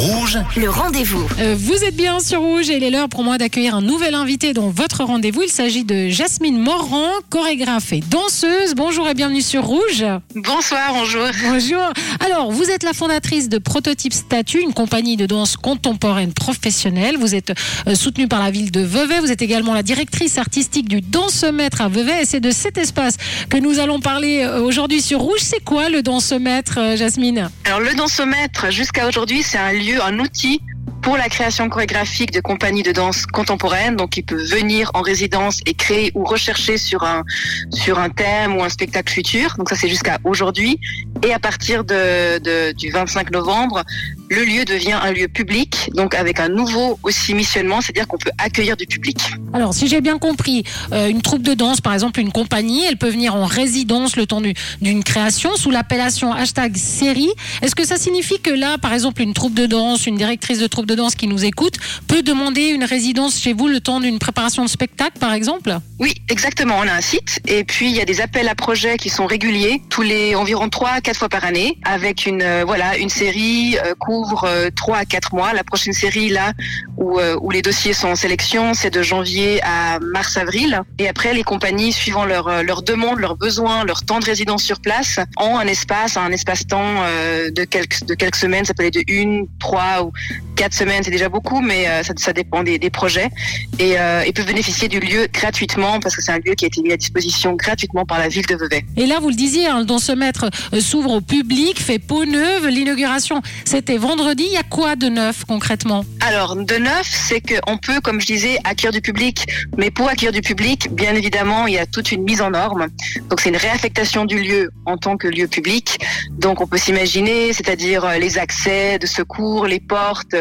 Rouge, Le rendez-vous. Euh, vous êtes bien sur Rouge et il est l'heure pour moi d'accueillir un nouvel invité dans votre rendez-vous. Il s'agit de Jasmine Morand, chorégraphe et danseuse. Bonjour et bienvenue sur Rouge. Bonsoir, bonjour. Bonjour. Alors, vous êtes la fondatrice de Prototype Statue, une compagnie de danse contemporaine professionnelle. Vous êtes euh, soutenue par la ville de Vevey. Vous êtes également la directrice artistique du Danse-Maître à Vevey. Et c'est de cet espace que nous allons parler euh, aujourd'hui sur Rouge. C'est quoi le Danse-Maître, euh, Jasmine? Alors le dansomètre, jusqu'à aujourd'hui, c'est un lieu, un outil pour la création chorégraphique de compagnies de danse contemporaine. Donc, il peut venir en résidence et créer ou rechercher sur un sur un thème ou un spectacle futur. Donc ça, c'est jusqu'à aujourd'hui. Et à partir du 25 novembre, le lieu devient un lieu public, donc avec un nouveau aussi missionnement, c'est-à-dire qu'on peut accueillir du public. Alors, si j'ai bien compris, euh, une troupe de danse, par exemple une compagnie, elle peut venir en résidence le temps du- d'une création sous l'appellation hashtag série. Est-ce que ça signifie que là, par exemple, une troupe de danse, une directrice de troupe de danse qui nous écoute, peut demander une résidence chez vous le temps d'une préparation de spectacle, par exemple? Oui, exactement. On a un site et puis il y a des appels à projets qui sont réguliers, tous les environ 3 à 4 fois par année, avec une euh, voilà une série euh, couvre euh, 3 à 4 mois. La prochaine série là où, euh, où les dossiers sont en sélection, c'est de janvier à mars-avril. Et après, les compagnies, suivant leurs euh, leurs demandes, leurs besoins, leur temps de résidence sur place, ont un espace, un espace-temps de quelques semaines. Ça peut aller de une, trois ou quatre semaines, c'est déjà beaucoup, mais ça, dépend des, projets et euh, peuvent bénéficier du lieu gratuitement parce que c'est un lieu qui a été mis à disposition gratuitement par la ville de Vevey. Et là, vous le disiez, hein, le Danse-Maître euh, s'ouvre au public, fait peau neuve. L'inauguration, c'était vendredi. Il y a quoi de neuf concrètement? Alors, de neuf, c'est qu'on peut, comme je disais, accueillir du public, mais pour accueillir du public, bien évidemment, il y a toute une mise en norme. Donc, c'est une réaffectation du lieu en tant que lieu public. Donc, on peut s'imaginer, c'est-à-dire euh, les accès de secours, les portes.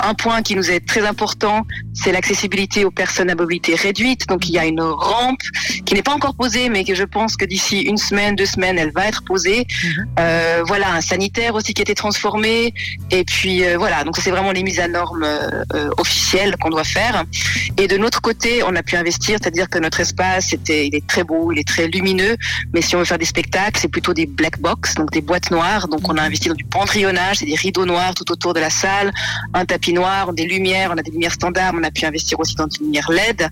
Un point qui nous est très important, c'est l'accessibilité aux personnes à mobilité réduite. Donc, il y a une rampe qui n'est pas encore posée, mais que je pense que d'ici une semaine, deux semaines, elle va être posée. Euh, voilà, un sanitaire aussi qui a été transformé. Et puis euh, voilà, donc c'est vraiment les mises à normes euh, euh, officielles qu'on doit faire. Et de notre côté, on a pu investir, c'est-à-dire que notre espace, était, il est très beau, il est très lumineux. Mais si on veut faire des spectacles, c'est plutôt des black box, donc des boîtes noires. Donc on a investi dans du pendrillonnage, c'est des rideaux noirs tout autour de la salle, un tapis noir, des lumières, on a des lumières standards. On a pu investir aussi dans des lumières LED,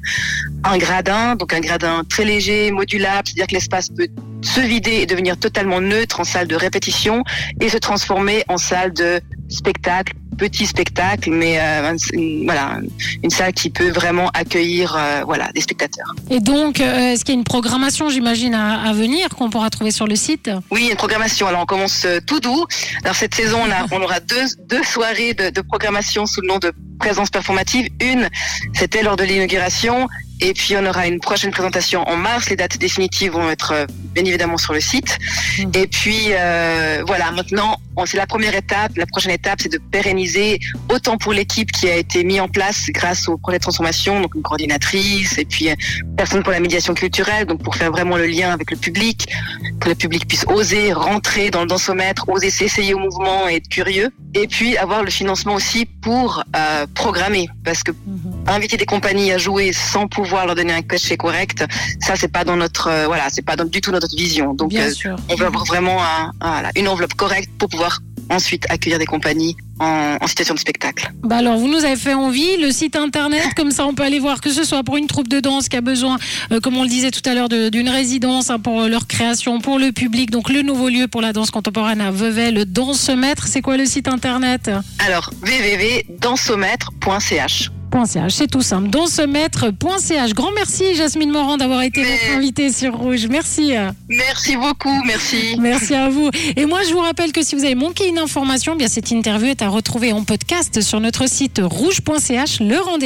un gradin, donc un gradin très léger, modulable, c'est-à-dire que l'espace peut se vider et devenir totalement neutre en salle de répétition et se transformer en salle de spectacle, petit spectacle, mais euh, un- une- voilà, une salle qui peut vraiment accueillir euh, voilà des spectateurs. Et donc, euh, est-ce qu'il y a une programmation, j'imagine, à, à venir qu'on pourra trouver sur le site? Oui, il y a une programmation. Alors on commence euh, tout doux. Alors cette saison, on, a, on aura deux, deux soirées de, de programmation sous le nom de présence performative. Une, c'était lors de l'inauguration. Et puis on aura une prochaine présentation en mars. Les dates définitives vont être euh, bien évidemment sur le site. Mhm. Et puis euh, voilà, maintenant, c'est la première étape. La prochaine étape, c'est de pérenniser autant pour l'équipe qui a été mis en place grâce au projet de transformation, donc une coordinatrice et puis euh, personne pour la médiation culturelle, donc pour faire vraiment le lien avec le public, que le public puisse oser rentrer dans le dansomètre, oser s'essayer au mouvement et être curieux. Et puis avoir le financement aussi pour euh, programmer, parce que inviter des compagnies à jouer sans pouvoir leur donner un cachet correct, ça c'est pas dans notre euh, voilà, c'est pas dans, du tout notre vision. Donc Bien euh, sûr. on veut avoir vraiment un- un- voilà, une enveloppe correcte pour pouvoir ensuite accueillir des compagnies en, en situation de spectacle. Bah alors, vous nous avez fait envie, le site internet, comme ça on peut aller voir que ce soit pour une troupe de danse qui a besoin, euh, comme on le disait tout à l'heure, d'une résidence hein, pour leur création, pour le public. Donc le nouveau lieu pour la danse contemporaine à Vevey, le Danse-Maître. C'est quoi le site internet? Alors www.dansomètre.ch .ch, c'est tout simple. Danse-maître.ch. Grand merci Jasmine Morand d'avoir été Mais- notre invitée sur Rouge. Merci. Merci beaucoup, merci. Merci à vous. Et moi, je vous rappelle que si vous avez manqué une information, eh bien cette interview est à retrouver en podcast sur notre site rouge.ch. Le rendez